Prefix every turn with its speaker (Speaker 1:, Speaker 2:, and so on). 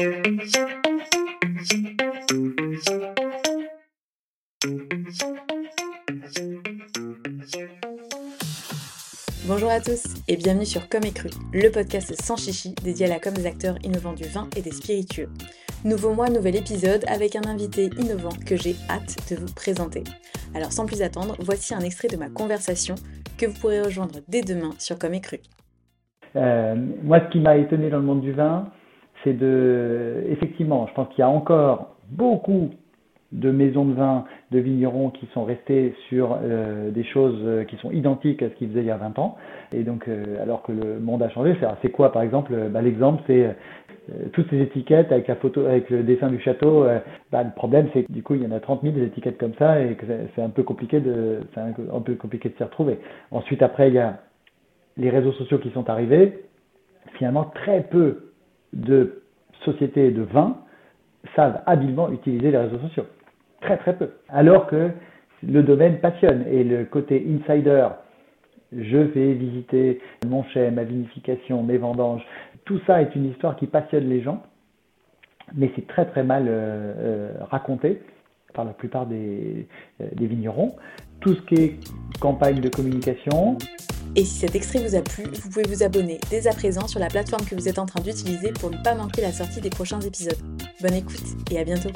Speaker 1: Bonjour à tous et bienvenue sur Comme et le podcast sans chichi dédié à la com des acteurs innovants du vin et des spiritueux. Nouveau mois, nouvel épisode avec un invité innovant que j'ai hâte de vous présenter. Alors sans plus attendre, voici un extrait de ma conversation que vous pourrez rejoindre dès demain sur Comme et.
Speaker 2: Euh, moi, ce qui m'a étonné dans le monde du vin, c'est de, effectivement, je pense qu'il y a encore beaucoup de maisons de vin, de vignerons qui sont restés sur euh, des choses euh, qui sont identiques à ce qu'ils faisaient il y a 20 ans. Et donc, euh, alors que le monde a changé, c'est quoi par exemple bah, L'exemple, c'est toutes ces étiquettes avec la photo, avec le dessin du château. Bah, le problème, c'est que du coup, il y en a 30 000 des étiquettes comme ça et que c'est un peu compliqué de, un peu compliqué de s'y retrouver. Ensuite, après, il y a les réseaux sociaux qui sont arrivés. Finalement, très peu de sociétés de vin savent habilement utiliser les réseaux sociaux. Très très peu. Alors que le domaine passionne et le côté insider, je vais visiter mon chai, ma vinification, mes vendanges, tout ça est une histoire qui passionne les gens, mais c'est très très mal euh, euh, raconté par la plupart des, euh, des vignerons. Tout ce qui est campagne de communication.
Speaker 1: Et si cet extrait vous a plu, vous pouvez vous abonner dès à présent sur la plateforme que vous êtes en train d'utiliser pour ne pas manquer la sortie des prochains épisodes. Bonne écoute et à bientôt